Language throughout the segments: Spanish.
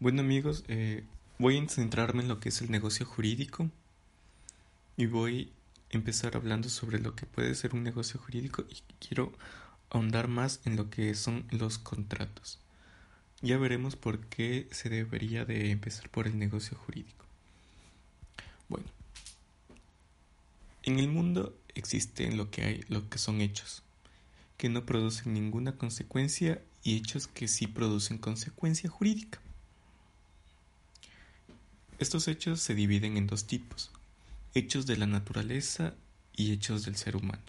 Bueno amigos, eh, voy a centrarme en lo que es el negocio jurídico y voy a empezar hablando sobre lo que puede ser un negocio jurídico y quiero ahondar más en lo que son los contratos. Ya veremos por qué se debería de empezar por el negocio jurídico. Bueno, en el mundo existen lo que hay, lo que son hechos, que no producen ninguna consecuencia y hechos que sí producen consecuencia jurídica. Estos hechos se dividen en dos tipos, hechos de la naturaleza y hechos del ser humano.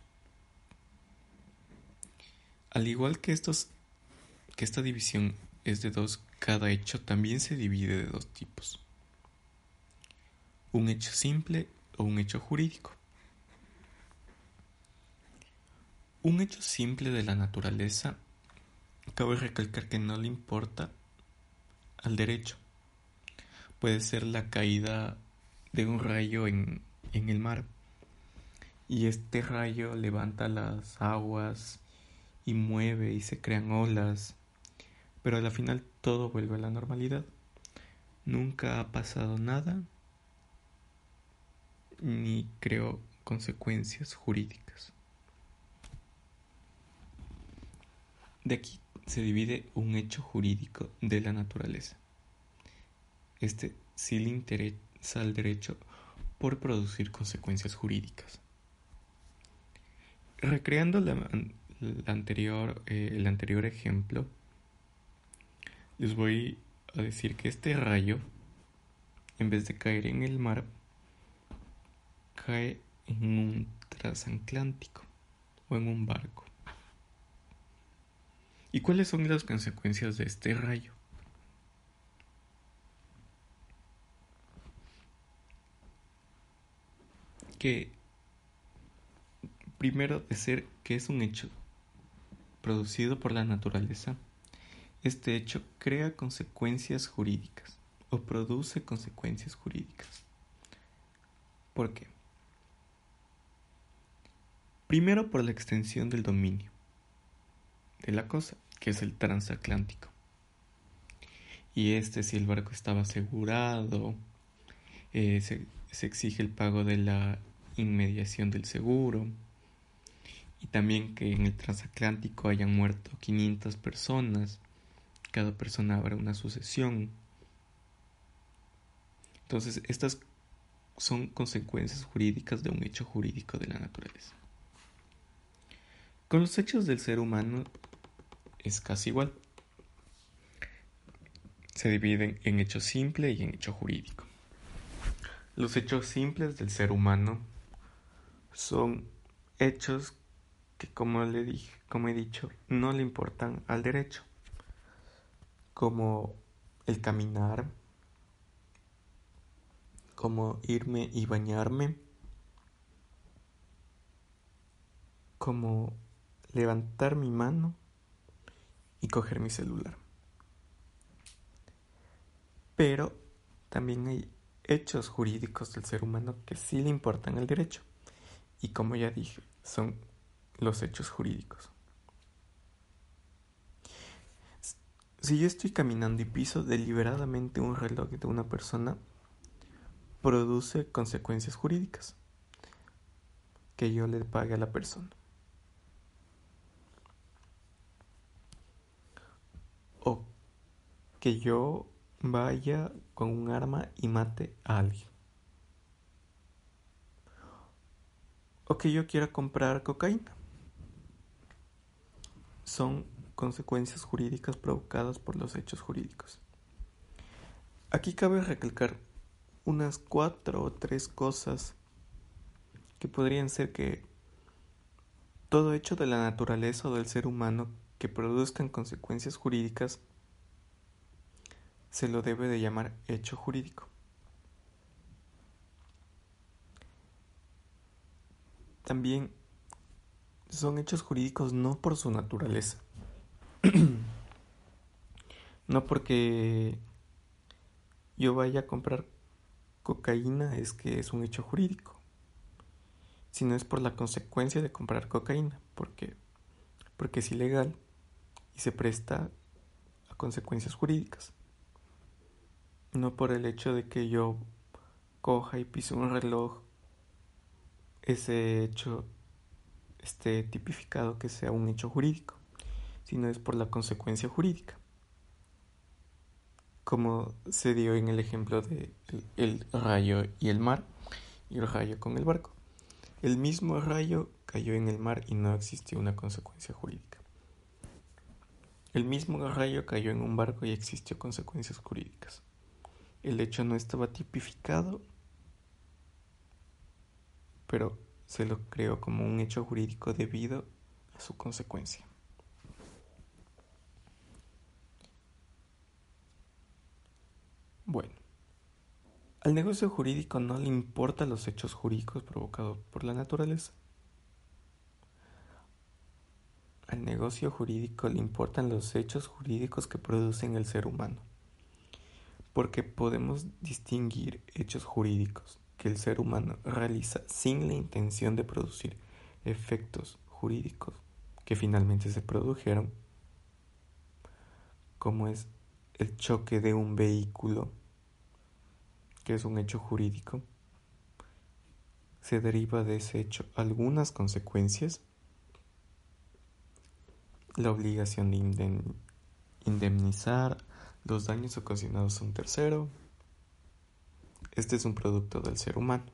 Al igual que estos que esta división es de dos, cada hecho también se divide de dos tipos. Un hecho simple o un hecho jurídico. Un hecho simple de la naturaleza cabe recalcar que no le importa al derecho puede ser la caída de un rayo en, el mar. Y este rayo levanta las aguas y mueve y se crean olas. Pero al final todo vuelve a la normalidad. Nunca ha pasado nada ni creó consecuencias jurídicas. De aquí se divide un hecho jurídico de la naturaleza este sí le interesa al derecho por producir consecuencias jurídicas. Recreando anterior, eh, el anterior ejemplo, les voy a decir que este rayo, en vez de caer en el mar, cae en un transatlántico o en un barco. ¿Y cuáles son las consecuencias de este rayo? Que primero de ser que es un hecho producido por la naturaleza, este hecho crea consecuencias jurídicas o produce consecuencias jurídicas. ¿Por qué? Primero por la extensión del dominio de la cosa, que es el transatlántico. Y este si el barco estaba asegurado, eh, se exige el pago de la inmediación del seguro y también que en el transatlántico hayan muerto 500 personas, cada persona habrá una sucesión. Entonces, estas son consecuencias jurídicas de un hecho jurídico de la naturaleza. Con los hechos del ser humano es casi igual. Se dividen en hecho simple y en hecho jurídico. Los hechos simples del ser humano son hechos que como le dije, como he dicho, no le importan al derecho, como el caminar, como irme y bañarme, como levantar mi mano y coger mi celular. Pero también hay hechos jurídicos del ser humano que sí le importan al derecho y como ya dije, son los hechos jurídicos. Si yo estoy caminando y piso deliberadamente un reloj de una persona, produce consecuencias jurídicas que yo le pague a la persona. O que yo vaya con un arma y mate a alguien. O que yo quiera comprar cocaína. Son consecuencias jurídicas provocadas por los hechos jurídicos. Aquí cabe recalcar unas cuatro o tres cosas que podrían ser que todo hecho de la naturaleza o del ser humano que produzcan consecuencias jurídicas se lo debe de llamar hecho jurídico. También son hechos jurídicos no por su naturaleza. no porque yo vaya a comprar cocaína es que es un hecho jurídico, sino es por la consecuencia de comprar cocaína, porque, porque es ilegal y se presta a consecuencias jurídicas. No por el hecho de que yo coja y pise un reloj, ese hecho esté tipificado que sea un hecho jurídico, sino es por la consecuencia jurídica. Como se dio en el ejemplo de el, rayo y el mar, y el rayo con el barco. El mismo rayo cayó en el mar y no existió una consecuencia jurídica. El mismo rayo cayó en un barco y existió consecuencias jurídicas. El hecho no estaba tipificado, pero se lo creó como un hecho jurídico debido a su consecuencia. Bueno, al negocio jurídico no le importan los hechos jurídicos provocados por la naturaleza. Al negocio jurídico le importan los hechos jurídicos que producen el ser humano, porque podemos distinguir hechos jurídicos que el ser humano realiza sin la intención de producir efectos jurídicos que finalmente se produjeron, como es el choque de un vehículo, que es un hecho jurídico, se deriva de ese hecho algunas consecuencias la obligación de indemnizar los daños ocasionados a un tercero. Este es un producto del ser humano.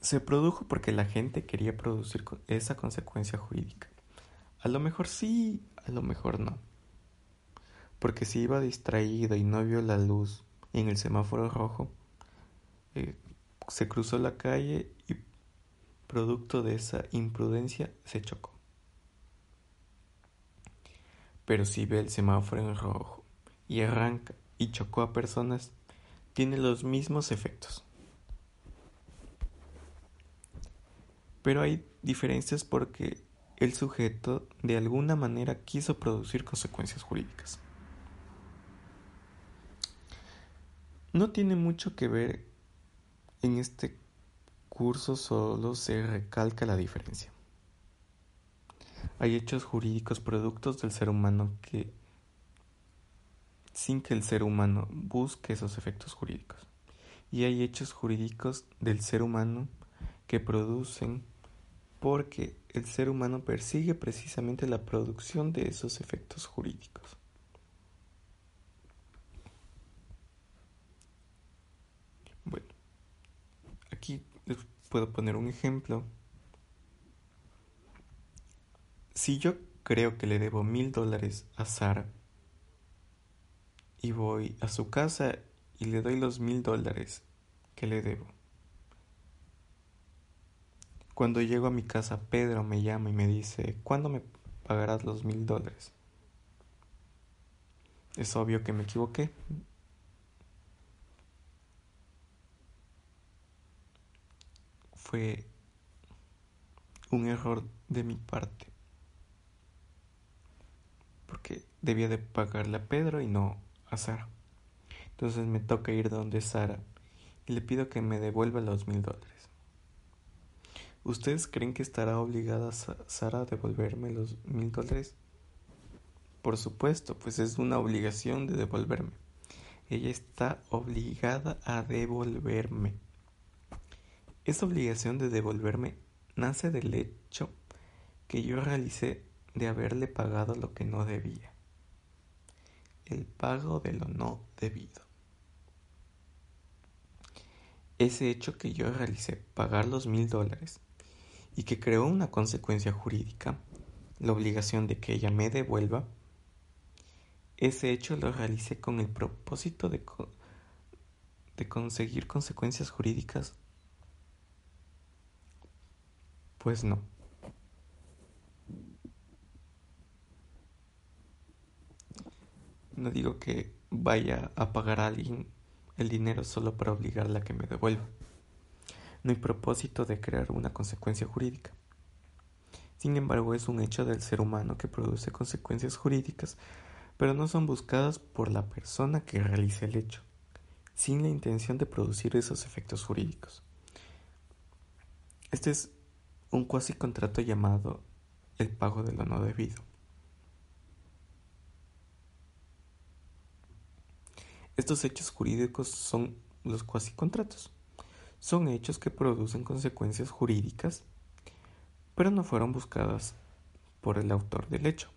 Se produjo porque la gente quería producir esa consecuencia jurídica. A lo mejor sí, a lo mejor no. Porque si iba distraído y no vio la luz en el semáforo rojo, eh, se cruzó la calle y producto de esa imprudencia, se chocó. Pero si ve el semáforo en rojo y arranca y chocó a personas, tiene los mismos efectos. Pero hay diferencias porque el sujeto de alguna manera quiso producir consecuencias jurídicas. No tiene mucho que ver en este curso solo se recalca la diferencia. Hay hechos jurídicos productos del ser humano que sin que el ser humano busque esos efectos jurídicos. Y hay hechos jurídicos del ser humano que producen porque el ser humano persigue precisamente la producción de esos efectos jurídicos. Bueno, aquí les puedo poner un ejemplo. Si yo creo que le debo mil dólares a Sara y voy a su casa y le doy los mil dólares que le debo. Cuando llego a mi casa, Pedro me llama y me dice, ¿cuándo me pagarás los mil dólares? Es obvio que me equivoqué. fue un error de mi parte. Porque debía de pagarle a Pedro y no a Sara. Entonces me toca ir donde Sara y le pido que me devuelva los mil dólares. ¿Ustedes creen que estará obligada Sara a devolverme los mil dólares? Por supuesto, pues es una obligación de devolverme. Ella está obligada a devolverme. Esa obligación de devolverme nace del hecho que yo realicé de haberle pagado lo que no debía. El pago de lo no debido. Ese hecho que yo realicé, pagar los mil dólares, y que creó una consecuencia jurídica, la obligación de que ella me devuelva, ese hecho lo realicé con el propósito de, de conseguir consecuencias jurídicas pues no. No digo que vaya a pagar a alguien el dinero solo para obligarla a que me devuelva. No hay propósito de crear una consecuencia jurídica. Sin embargo, es un hecho del ser humano que produce consecuencias jurídicas, pero no son buscadas por la persona que realiza el hecho, sin la intención de producir esos efectos jurídicos. Este es un cuasi contrato llamado el pago de lo no debido. Estos hechos jurídicos son los cuasi contratos. Son hechos que producen consecuencias jurídicas, pero no fueron buscadas por el autor del hecho.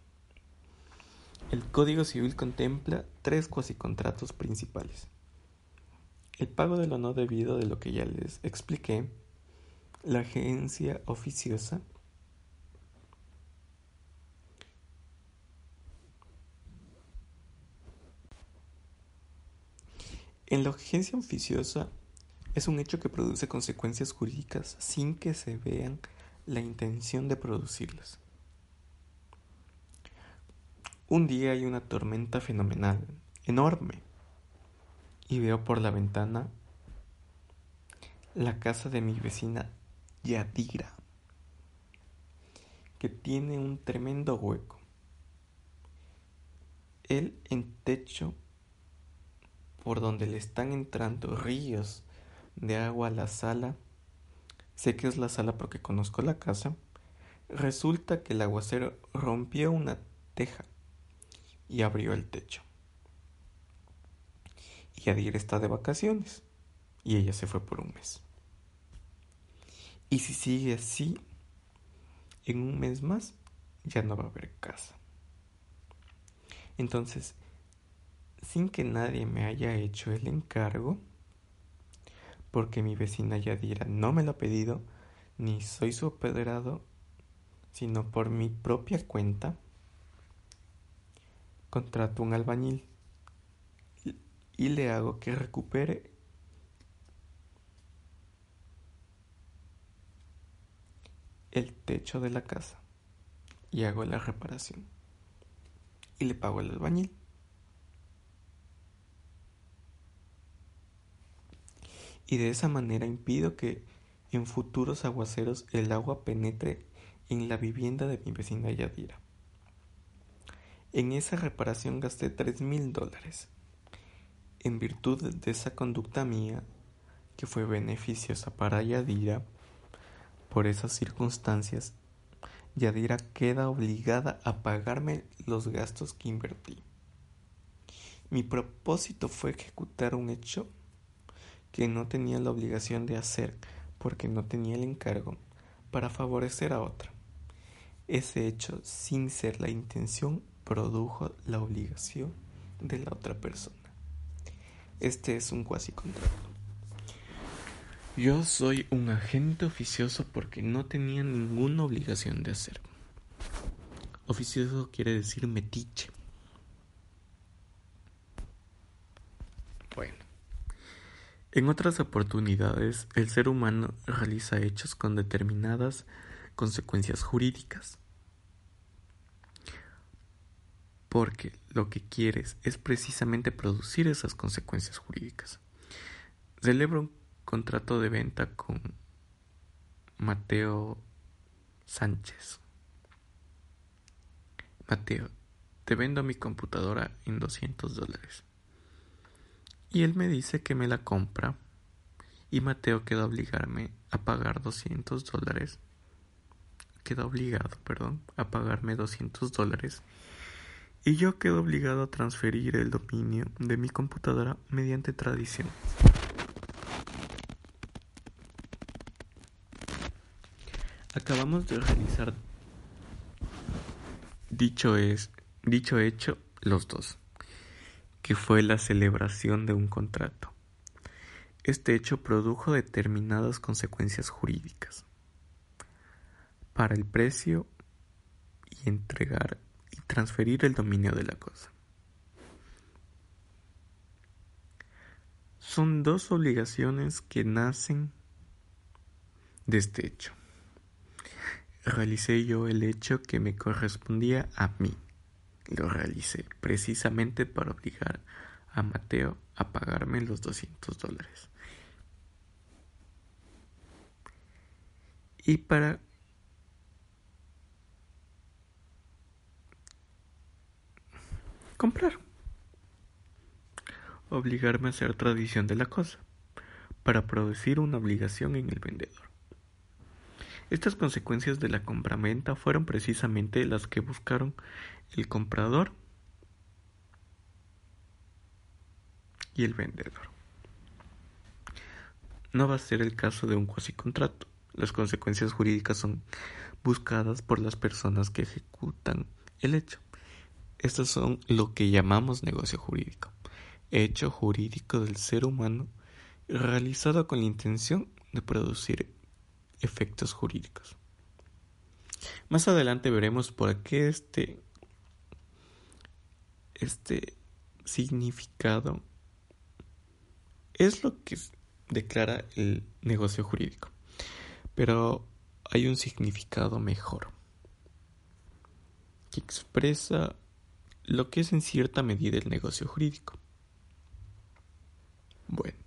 El Código Civil contempla tres cuasicontratos principales. El pago de lo no debido de lo que ya les expliqué, la agencia oficiosa, En la agencia oficiosa es un hecho que produce consecuencias jurídicas sin que se vean la intención de producirlas. Un día hay una tormenta fenomenal, enorme, y veo por la ventana la casa de mi vecina Yadira, que tiene un tremendo hueco. El en techo por donde le están entrando ríos de agua a la sala, sé que es la sala porque conozco la casa, resulta que el aguacero rompió una teja y abrió el techo. Y Adir está de vacaciones y ella se fue por un mes. Y si sigue así, en un mes más ya no va a haber casa. Entonces, sin que nadie me haya hecho el encargo, porque mi vecina Yadira no me lo ha pedido, ni soy su apedrado, sino por mi propia cuenta, contrato un albañil y le hago que recupere el techo de la casa y hago la reparación y le pago al albañil. Y de esa manera impido que en futuros aguaceros el agua penetre en la vivienda de mi vecina Yadira. En esa reparación gasté tres mil dólares. En virtud de esa conducta mía, que fue beneficiosa para Yadira, por esas circunstancias, Yadira queda obligada a pagarme los gastos que invertí. Mi propósito fue ejecutar un hecho que no tenía la obligación de hacer porque no tenía el encargo para favorecer a otra. Ese hecho, sin ser la intención, produjo la obligación de la otra persona. Este es un cuasi contrato. Yo soy un agente oficioso porque no tenía ninguna obligación de hacer. Oficioso quiere decir metiche. En otras oportunidades el ser humano realiza hechos con determinadas consecuencias jurídicas porque lo que quieres es precisamente producir esas consecuencias jurídicas. Celebro un contrato de venta con Mateo Sánchez. Mateo, te vendo mi computadora en 200 dólares. Y él me dice que me la compra y Mateo queda obligarme a pagar 200 dólares. Queda obligado, perdón, a pagarme 200 dólares y yo quedo obligado a transferir el dominio de mi computadora mediante tradición. Acabamos de realizar dicho es dicho hecho los dos, que fue la celebración de un contrato. Este hecho produjo determinadas consecuencias jurídicas para el precio y entregar transferir el dominio de la cosa. Son dos obligaciones que nacen de este hecho. Realicé yo el hecho que me correspondía a mí. Lo realicé precisamente para obligar a Mateo a pagarme los 200 dólares. Y para comprar. Obligarme a hacer tradición de la cosa, para producir una obligación en el vendedor. Estas consecuencias de la compraventa fueron precisamente las que buscaron el comprador y el vendedor. No va a ser el caso de un cuasi contrato. Las consecuencias jurídicas son buscadas por las personas que ejecutan el hecho. Estas son lo que llamamos negocio jurídico, hecho jurídico del ser humano realizado con la intención de producir efectos jurídicos. Más adelante veremos por qué este, este significado es lo que declara el negocio jurídico. Pero hay un significado mejor que expresa lo que es en cierta medida el negocio jurídico. Bueno,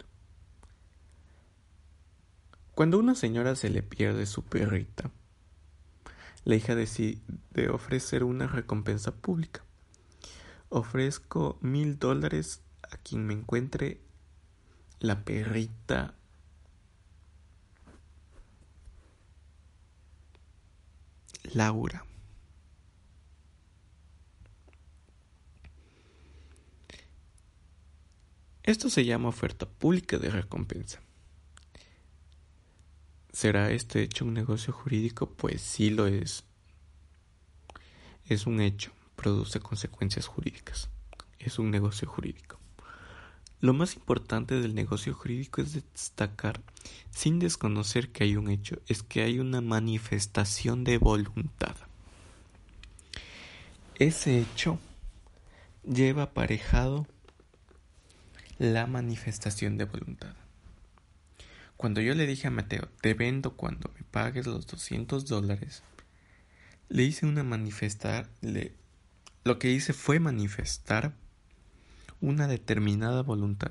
cuando una señora se le pierde su perrita, la hija decide ofrecer una recompensa pública. Ofrezco mil dólares a quien me encuentre la perrita Laura. Esto se llama oferta pública de recompensa. ¿Será este hecho un negocio jurídico? Pues sí lo es. Es un hecho, produce consecuencias jurídicas. Es un negocio jurídico. Lo más importante del negocio jurídico es destacar, sin desconocer que hay un hecho, es que hay una manifestación de voluntad. Ese hecho lleva aparejado la manifestación de voluntad. Cuando yo le dije a Mateo, te vendo cuando me pagues los 200 dólares, le hice una manifestar, le, lo que hice fue manifestar una determinada voluntad.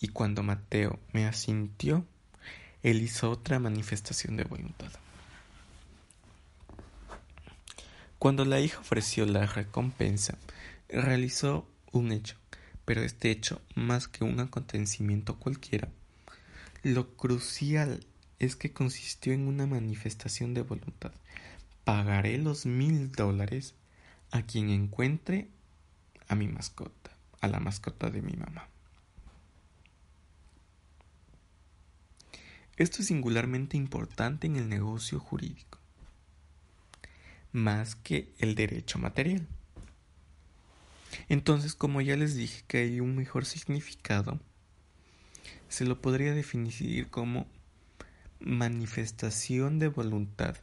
Y cuando Mateo me asintió, él hizo otra manifestación de voluntad. Cuando la hija ofreció la recompensa, realizó un hecho, pero este hecho, más que un acontecimiento cualquiera, lo crucial es que consistió en una manifestación de voluntad. Pagaré los mil dólares a quien encuentre a mi mascota, a la mascota de mi mamá. Esto es singularmente importante en el negocio jurídico, más que el derecho material. Entonces, como ya les dije que hay un mejor significado, se lo podría definir como manifestación de voluntad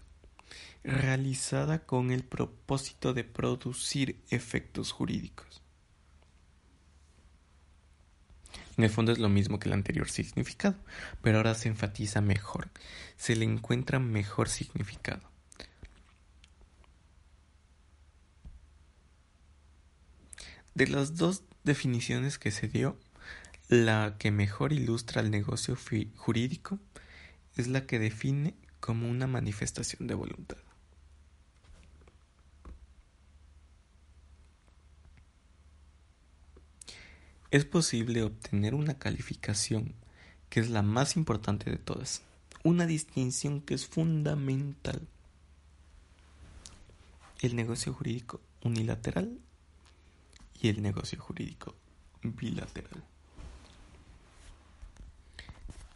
realizada con el propósito de producir efectos jurídicos. En el fondo es lo mismo que el anterior significado, pero ahora se enfatiza mejor, se le encuentra mejor significado. De las dos definiciones que se dio, la que mejor ilustra el negocio jurídico es la que define como una manifestación de voluntad. Es posible obtener una calificación que es la más importante de todas, una distinción que es fundamental. El negocio jurídico unilateral y el negocio jurídico bilateral.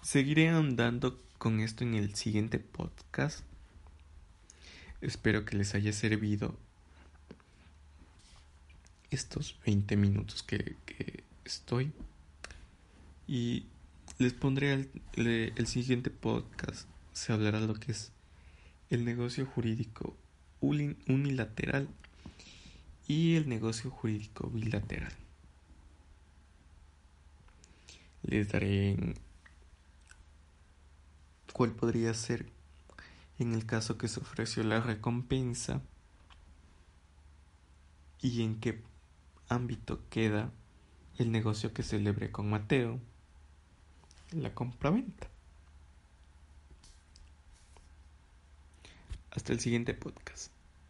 Seguiré andando con esto en el siguiente podcast. Espero que les haya servido estos 20 minutos que, estoy. Y les pondré el, el, siguiente podcast. Se hablará lo que es el negocio jurídico unilateral y el negocio jurídico bilateral. Les daré cuál podría ser en el caso que se ofreció la recompensa y en qué ámbito queda el negocio que celebré con Mateo, la compraventa. Hasta el siguiente podcast.